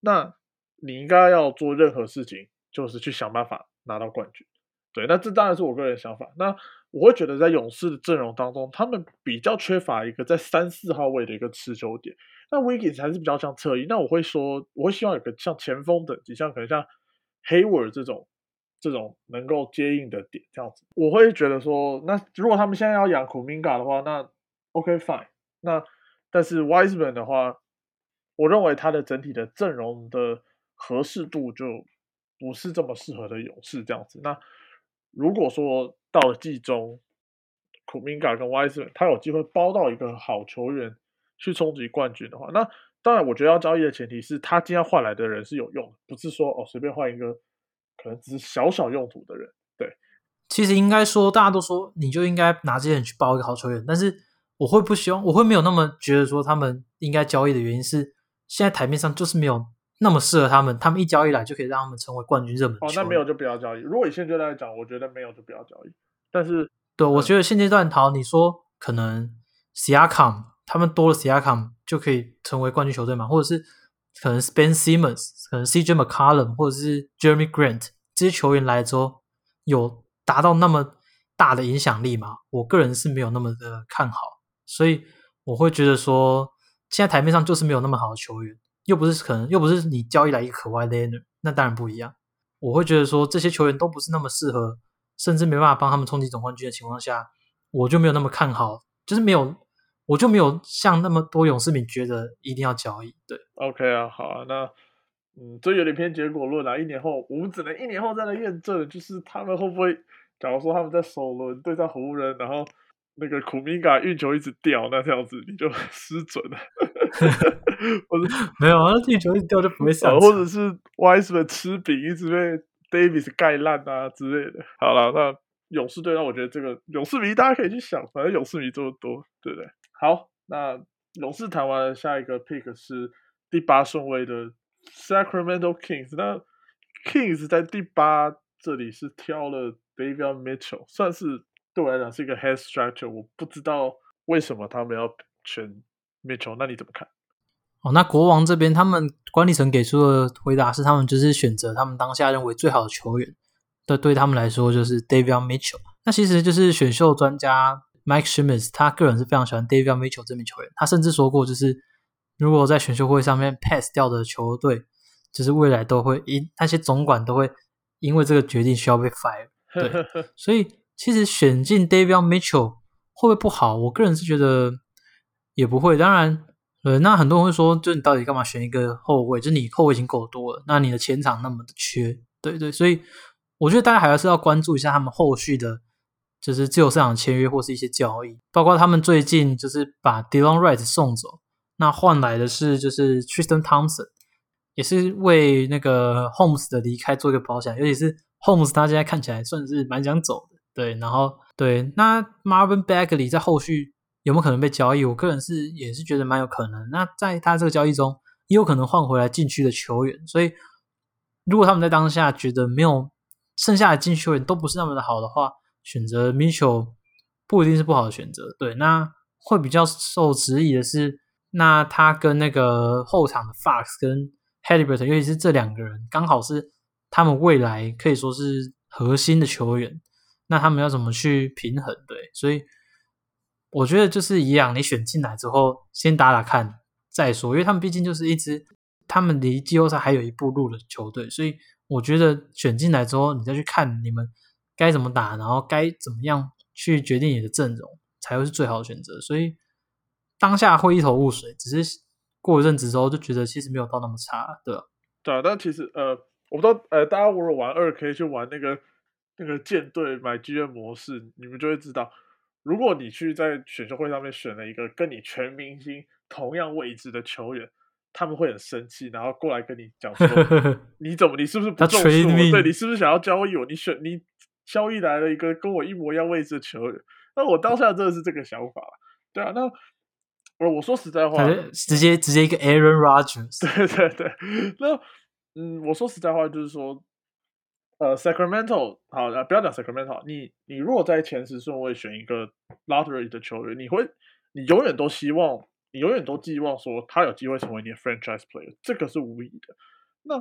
那你应该要做任何事情，就是去想办法拿到冠军。对，那这当然是我个人想法。那我会觉得，在勇士的阵容当中，他们比较缺乏一个在三四号位的一个持球点。那 Wiggins 还是比较像侧翼。那我会说，我会希望有个像前锋等级，像可能像 Hayward 这种。这种能够接应的点，这样子，我会觉得说，那如果他们现在要养 Kuminga 的话，那 OK fine。那但是 Wisman 的话，我认为他的整体的阵容的合适度就不是这么适合的勇士这样子。那如果说到了季中，Kumiga 跟 Wiseman 他有机会包到一个好球员去冲击冠军的话，那当然我觉得要交易的前提是他今天换来的人是有用的，不是说哦随便换一个。可能只是小小用途的人，对。其实应该说，大家都说你就应该拿这些人去包一个好球员，但是我会不希望，我会没有那么觉得说他们应该交易的原因是，现在台面上就是没有那么适合他们，他们一交易来就可以让他们成为冠军热门。哦，那没有就不要交易。如果以现阶段来讲，我觉得没有就不要交易。但是，对我觉得现阶段，好，你说可能 Siakam 他们多了 Siakam 就可以成为冠军球队嘛，或者是？可能 Spen Simmons，可能 CJ McCollum，或者是 Jeremy Grant 这些球员来之后，有达到那么大的影响力吗？我个人是没有那么的看好，所以我会觉得说，现在台面上就是没有那么好的球员，又不是可能又不是你交易来一个可外 Leonard，那当然不一样。我会觉得说，这些球员都不是那么适合，甚至没办法帮他们冲击总冠军的情况下，我就没有那么看好，就是没有。我就没有像那么多勇士迷觉得一定要交易，对，OK 啊，好啊，那嗯，这有点偏结果论啊。一年后，我们只能一年后再来验证，就是他们会不会，假如说他们在首轮对战湖人，然后那个库明嘎运球一直掉，那这样子你就 失准了。或者没有啊，运球一直掉就不会上，或者是 Wiseman 吃饼一直被 Davis 盖烂啊之类的。好了，那勇士队，那我觉得这个勇士迷大家可以去想，反正勇士迷这么多，对不对？好，那勇士谈完了，下一个 pick 是第八顺位的 Sacramento Kings。那 Kings 在第八这里是挑了 David Mitchell，算是对我来讲是一个 head structure。我不知道为什么他们要选 Mitchell，那你怎么看？哦，那国王这边他们管理层给出的回答是，他们就是选择他们当下认为最好的球员。对对他们来说就是 David Mitchell。那其实就是选秀专家。Mike Schmitz 他个人是非常喜欢 David Mitchell 这名球员，他甚至说过，就是如果在选秀会上面 pass 掉的球队，就是未来都会因那些总管都会因为这个决定需要被 fire。对，所以其实选进 David Mitchell 会不会不好？我个人是觉得也不会。当然，呃，那很多人会说，就你到底干嘛选一个后卫？就你后卫已经够多了，那你的前场那么的缺，对对。所以我觉得大家还是要关注一下他们后续的。就是自由市场签约或是一些交易，包括他们最近就是把 Dylan Wright 送走，那换来的是就是 Tristan Thompson，也是为那个 Holmes 的离开做一个保险，尤其是 Holmes 他现在看起来算是蛮想走的，对，然后对，那 Marvin Bagley 在后续有没有可能被交易？我个人是也是觉得蛮有可能。那在他这个交易中，也有可能换回来禁区的球员，所以如果他们在当下觉得没有剩下的禁区球员都不是那么的好的话，选择 Mitchell 不一定是不好的选择，对，那会比较受质疑的是，那他跟那个后场的 Fox 跟 Halliburton，尤其是这两个人，刚好是他们未来可以说是核心的球员，那他们要怎么去平衡？对，所以我觉得就是一样，你选进来之后，先打打看，再说，因为他们毕竟就是一支他们离季后赛还有一步路的球队，所以我觉得选进来之后，你再去看你们该怎么打，然后该怎么样去决定你的阵容，才会是最好的选择。所以当下会一头雾水，只是过一阵子之后就觉得其实没有到那么差，对吧？对啊，但其实呃，我不知道呃，大家如果玩二 K 去玩那个那个舰队买 GM 模式，你们就会知道。如果你去在选秀会上面选了一个跟你全明星同样位置的球员，他们会很生气，然后过来跟你讲说：“你怎么？你是不是不重视我？对你是不是想要交易我？你选你交易来了一个跟我一模一样位置的球员？”那我当下真的是这个想法，对啊。那我我说实在话，直接直接一个 Aaron Rodgers，对对对。那嗯，我说实在话，就是说。呃，Sacramento 好，不要讲 Sacramento，你你如果在前十顺位选一个 lottery 的球员，你会，你永远都希望，你永远都寄望说他有机会成为你的 franchise player，这个是无疑的。那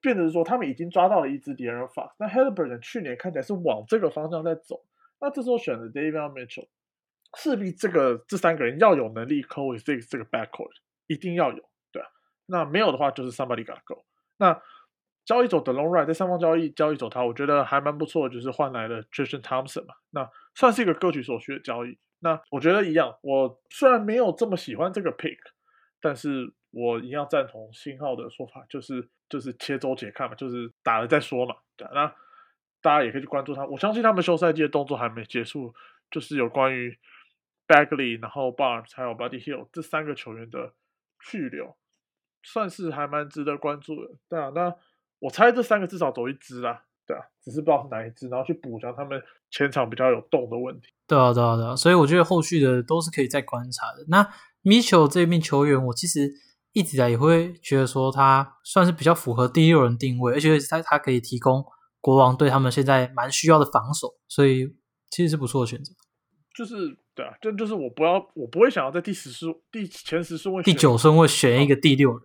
变成说他们已经抓到了一支 d a r o n Fox，那 Halliburton 去年看起来是往这个方向在走，那这时候选的 David Mitchell，势必这个这三个人要有能力 coexist 这个 backcourt，一定要有，对啊，那没有的话就是 somebody gotta go，那。交易走的 Long Ryan 在上方交易交易走他，我觉得还蛮不错，就是换来了 Jason Thompson 嘛，那算是一个各取所需的交易。那我觉得一样，我虽然没有这么喜欢这个 pick，但是我一样赞同新号的说法，就是就是切周且看嘛，就是打了再说嘛。对，啊那大家也可以去关注他，我相信他们休赛季的动作还没结束，就是有关于 Bagley，然后 Barnes 还有 Buddy Hill 这三个球员的去留，算是还蛮值得关注的。对啊，那。我猜这三个至少走一支啊，对啊，只是不知道是哪一支，然后去补强他们前场比较有洞的问题。对啊，对啊，对啊，所以我觉得后续的都是可以再观察的。那 Mitchell 这名球员，我其实一直以来也会觉得说他算是比较符合第六人定位，而且他他可以提供国王对他们现在蛮需要的防守，所以其实是不错的选择。就是对啊，就就是我不要，我不会想要在第十顺、第前十顺位、第九顺位选一个第六人。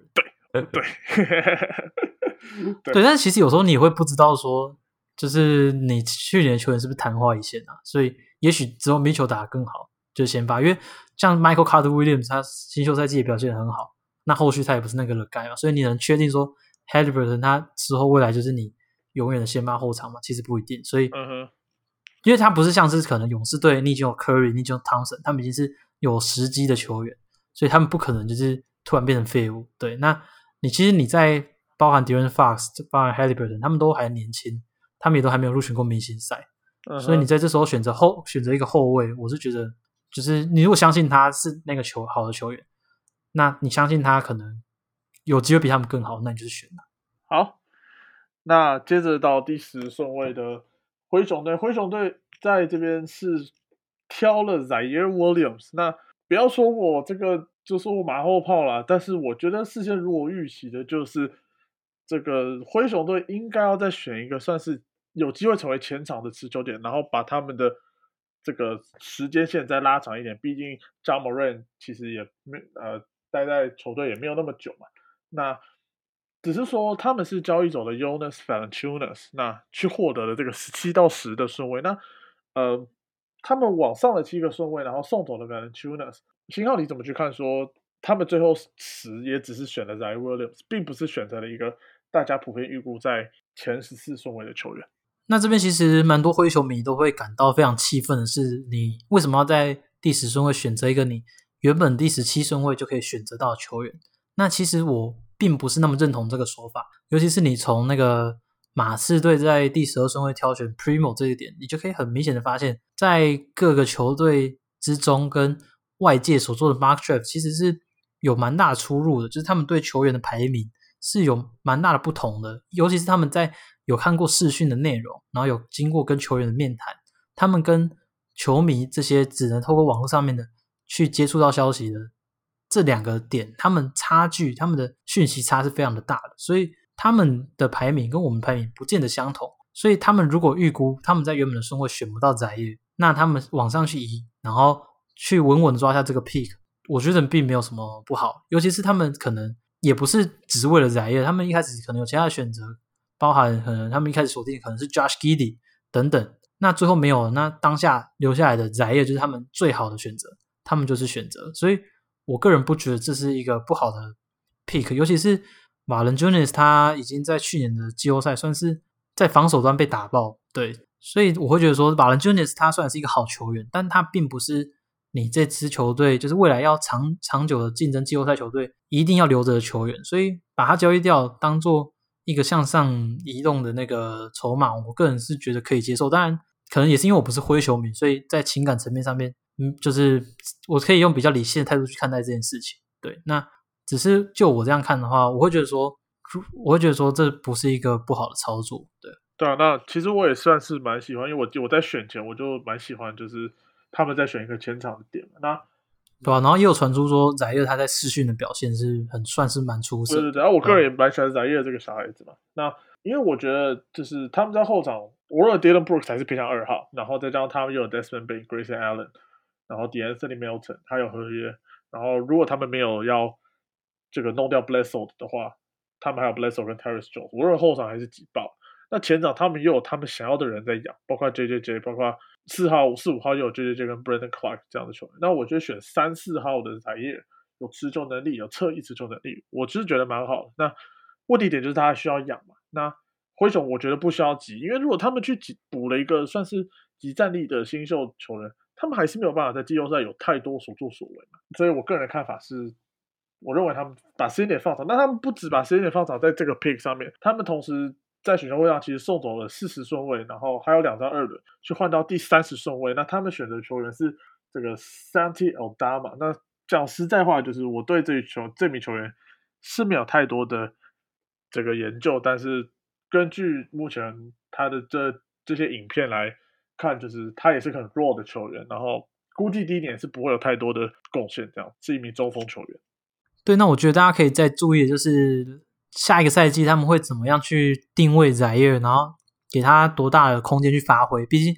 对，对。对，但是其实有时候你会不知道说，就是你去年的球员是不是昙花一现啊？所以也许只有米球打得更好就先发，因为像 Michael Carter Williams 他新秀赛季也表现得很好，那后续他也不是那个了盖嘛，所以你能确定说 Halliburton 他之后未来就是你永远的先发后场嘛？其实不一定，所以，因为他不是像是可能勇士队，你已经有 Curry，你已经有 Thompson，他们已经是有时机的球员，所以他们不可能就是突然变成废物。对，那你其实你在。包含 Darren Fox，包含 Halliburton，他们都还年轻，他们也都还没有入选过明星赛，所以你在这时候选择后选择一个后卫，我是觉得，就是你如果相信他是那个球好的球员，那你相信他可能有机会比他们更好，那你就是选了。好，那接着到第十顺位的灰熊队，灰熊队在这边是挑了 Zaire Williams，那不要说我这个就说我马后炮了，但是我觉得事先如果预期的就是。这个灰熊队应该要再选一个算是有机会成为前场的持球点，然后把他们的这个时间线再拉长一点。毕竟 j a m a r n 其实也没呃待在球队也没有那么久嘛。那只是说他们是交易走的 Jonas v a l e n t u n a s 那去获得了这个十七到十的顺位。那呃他们往上的七个顺位，然后送走了 v a l e n t u n a s 新号你怎么去看？说他们最后十也只是选了 Zay Williams，并不是选择了一个。大家普遍预估在前十四顺位的球员，那这边其实蛮多灰球迷都会感到非常气愤的是，你为什么要在第十顺位选择一个你原本第十七顺位就可以选择到的球员？那其实我并不是那么认同这个说法，尤其是你从那个马刺队在第十二顺位挑选 Primo 这一点，你就可以很明显的发现，在各个球队之中跟外界所做的 Mark Draft 其实是有蛮大出入的，就是他们对球员的排名。是有蛮大的不同的，尤其是他们在有看过视讯的内容，然后有经过跟球员的面谈，他们跟球迷这些只能透过网络上面的去接触到消息的这两个点，他们差距，他们的讯息差是非常的大的，所以他们的排名跟我们排名不见得相同，所以他们如果预估他们在原本的顺位选不到载业，那他们往上去移，然后去稳稳的抓下这个 pick，我觉得并没有什么不好，尤其是他们可能。也不是只是为了宰业，他们一开始可能有其他的选择，包含可能他们一开始锁定可能是 Josh Giddy 等等，那最后没有，那当下留下来的宰业就是他们最好的选择，他们就是选择，所以我个人不觉得这是一个不好的 pick，尤其是马伦 Junius 他已经在去年的季后赛算是在防守端被打爆，对，所以我会觉得说马伦 Junius 他虽然是一个好球员，但他并不是你这支球队就是未来要长长久的竞争季后赛球队一定要留着的球员，所以把他交易掉当做一个向上移动的那个筹码，我个人是觉得可以接受，当然。可能也是因为我不是灰球迷，所以在情感层面上面，嗯，就是我可以用比较理性的态度去看待这件事情。对，那只是就我这样看的话，我会觉得说，我会觉得说这不是一个不好的操作。对，对啊，那其实我也算是蛮喜欢，因为我我在选前我就蛮喜欢，就是他们在选一个前场的点。那对啊，然后也有传出说，翟烨他在试训的表现是很算是蛮出色。对对对，然后我个人也蛮喜欢翟烨这个小孩子嘛。那因为我觉得就是他们在后场。无论 Dylan Brooks 才是偏向二号，然后再加上他们又有 Desmond Bain、Grayson Allen，然后 D'Anthony Melton 还有合约，然后如果他们没有要这个弄掉 b l e s s o d 的话，他们还有 b l e s s o d 跟 Terrence Jones，无论后场还是挤爆。那前场他们又有他们想要的人在养，包括 JJJ，包括四号、四五号又有 JJJ 跟 Brandon Clark 这样的球员。那我觉得选三四号的才叶有持球能力，有侧翼持球能力，我其实觉得蛮好的。那问题点就是大家需要养嘛，那。灰熊我觉得不需要急，因为如果他们去补了一个算是极战力的新秀球员，他们还是没有办法在季后赛有太多所作所为嘛所以我个人的看法是，我认为他们把时间点放长，那他们不止把时间点放长在这个 pick 上面，他们同时在选秀会上其实送走了四十顺位，然后还有两张二轮去换到第三十顺位。那他们选择球员是这个 Santi Aldama。那讲实在话，就是我对这球这名球员是没有太多的这个研究，但是。根据目前他的这这些影片来看，就是他也是很弱的球员，然后估计第一年是不会有太多的贡献，这样是一名中锋球员。对，那我觉得大家可以再注意，就是下一个赛季他们会怎么样去定位宰业，然后给他多大的空间去发挥。毕竟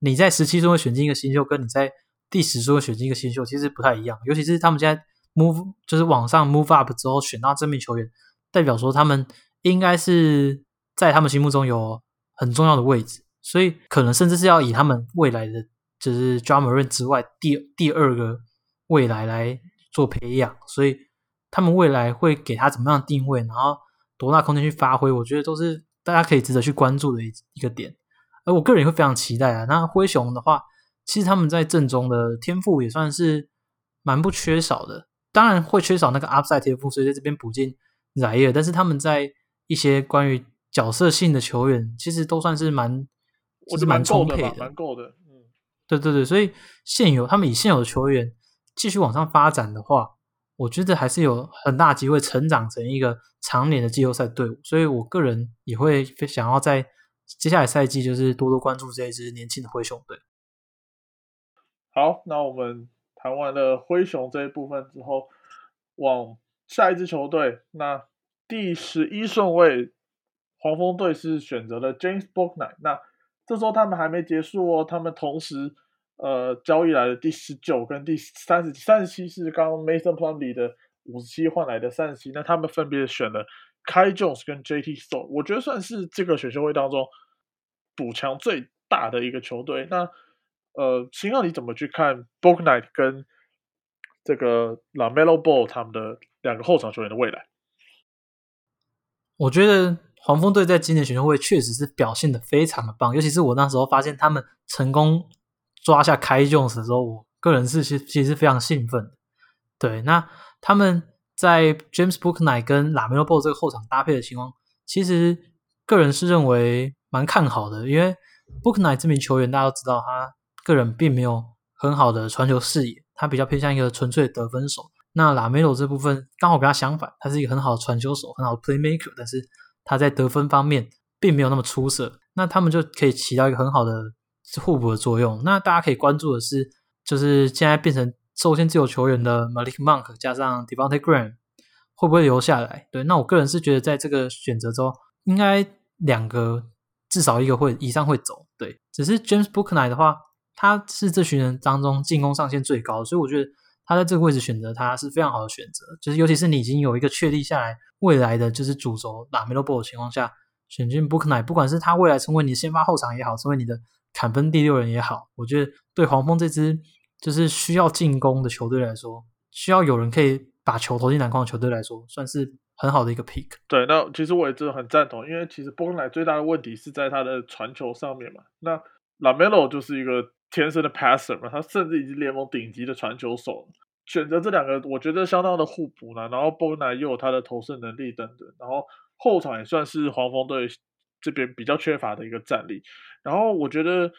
你在十七顺位选进一个新秀，跟你在第十顺位选进一个新秀其实不太一样。尤其是他们现在 move 就是往上 move up 之后选到这名球员，代表说他们应该是。在他们心目中有很重要的位置，所以可能甚至是要以他们未来的就是 drummer 之外第第二个未来来做培养，所以他们未来会给他怎么样的定位，然后多大空间去发挥，我觉得都是大家可以值得去关注的一一个点。而我个人也会非常期待啊。那灰熊的话，其实他们在阵中的天赋也算是蛮不缺少的，当然会缺少那个 upside 天赋，所以在这边补进莱尔，但是他们在一些关于角色性的球员其实都算是蛮，我是蛮充沛的，蛮够的。嗯，对对对，所以现有他们以现有的球员继续往上发展的话，我觉得还是有很大机会成长成一个常年的季后赛队伍。所以我个人也会想要在接下来赛季就是多多关注这一支年轻的灰熊队。好，那我们谈完了灰熊这一部分之后，往下一支球队，那第十一顺位。黄蜂队是选择了 James Bouknight，那这时候他们还没结束哦，他们同时呃交易来的第十九跟第三十三十七是刚刚 Mason Plumlee 的五十七换来的三十七，那他们分别选了 Kai Jones 跟 JT s t o r e 我觉得算是这个选秀会当中补强最大的一个球队。那呃，秦浩你怎么去看 Bouknight 跟这个 LaMelo Ball 他们的两个后场球员的未来？我觉得。黄蜂队在今年选秀会确实是表现的非常的棒，尤其是我那时候发现他们成功抓下开 Jones 的时候，我个人是其其实非常兴奋。对，那他们在 James Booknight 跟 Lamelo Ball 这个后场搭配的情况，其实个人是认为蛮看好的，因为 Booknight 这名球员大家都知道，他个人并没有很好的传球视野，他比较偏向一个纯粹得分手。那 Lamelo 这部分刚好跟他相反，他是一个很好的传球手，很好的 Playmaker，但是他在得分方面并没有那么出色，那他们就可以起到一个很好的互补的作用。那大家可以关注的是，就是现在变成受限自由球员的 Malik Monk 加上 Devonte Graham 会不会留下来？对，那我个人是觉得在这个选择中，应该两个至少一个会以上会走。对，只是 James Booknight 的话，他是这群人当中进攻上限最高，所以我觉得他在这个位置选择他是非常好的选择。就是尤其是你已经有一个确立下来。未来的就是主轴打 Melo Ball 的情况下，选进 Booknight，不管是他未来成为你的先发后场也好，成为你的砍分第六人也好，我觉得对黄蜂这支就是需要进攻的球队来说，需要有人可以把球投进篮筐的球队来说，算是很好的一个 pick。对，那其实我也真的很赞同，因为其实波恩莱最大的问题是在他的传球上面嘛。那 Lamelo 就是一个天生的 passer 嘛，他甚至已经联盟顶级的传球手。选择这两个，我觉得相当的互补呢。然后波恩莱又有他的投射能力等等，然后后场也算是黄蜂队这边比较缺乏的一个战力。然后我觉得。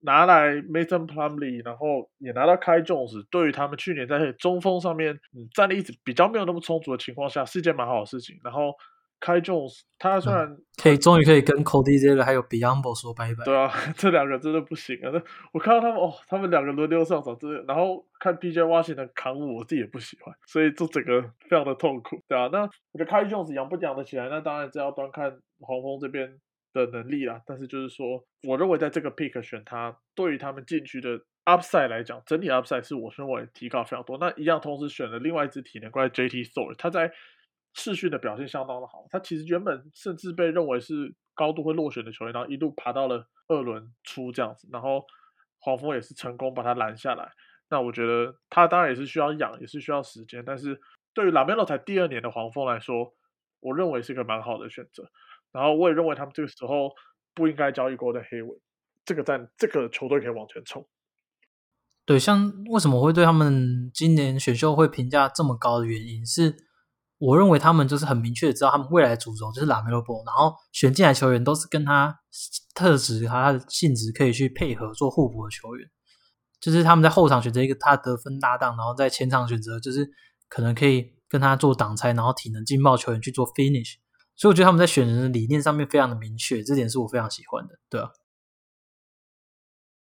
拿来 Mason Plumlee，然后也拿到 Kai Jones，对于他们去年在中锋上面嗯战力一直比较没有那么充足的情况下，是一件蛮好的事情。然后开 Jones，他虽然可以终于可以跟 Cody Zeller 还有 Beyond 说拜拜。对啊，这两个真的不行啊！那我看到他们哦，他们两个轮流上场，真的，然后看 PJ 挖起的扛我，我自己也不喜欢，所以这整个非常的痛苦，对啊，那我觉得开 Jones 养不养得起来，那当然是要端看黄蜂这边。的能力啦，但是就是说，我认为在这个 pick 选他，对于他们禁区的 upside 来讲，整体 upside 是我认为提高非常多。那一样，同时选了另外一支体能怪 JT Thor，他在试训的表现相当的好。他其实原本甚至被认为是高度会落选的球员，然后一路爬到了二轮出这样子，然后黄蜂也是成功把他拦下来。那我觉得他当然也是需要养，也是需要时间，但是对于 Lamelo 才第二年的黄蜂来说，我认为是一个蛮好的选择。然后我也认为他们这个时候不应该交易过的黑尾，这个战这个球队可以往前冲。对，像为什么会对他们今年选秀会评价这么高的原因是，我认为他们就是很明确的知道他们未来的主轴就是拉梅洛波，然后选进来球员都是跟他特质和他的性质可以去配合做互补的球员，就是他们在后场选择一个他得分搭档，然后在前场选择就是可能可以跟他做挡拆，然后体能劲爆球员去做 finish。所以我觉得他们在选人的理念上面非常的明确，这点是我非常喜欢的，对啊。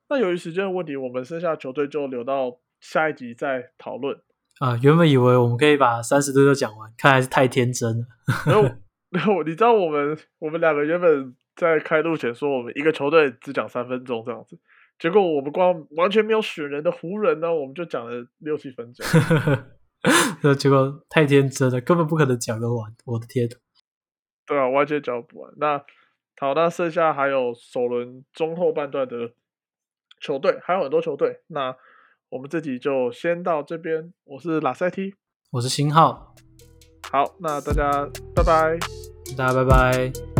那由于时间的问题，我们剩下球队就留到下一集再讨论。啊，原本以为我们可以把三十队都讲完，看来是太天真了。然后，然后你知道我们我们两个原本在开录前说我们一个球队只讲三分钟这样子，结果我们光完全没有选人的湖人呢，我们就讲了六七分钟。那结果太天真了，根本不可能讲得完，我的天！对啊，完全讲不完。那好，那剩下还有首轮中后半段的球队，还有很多球队。那我们这集就先到这边。我是拉塞 T，我是新浩。好，那大家拜拜，大家拜拜。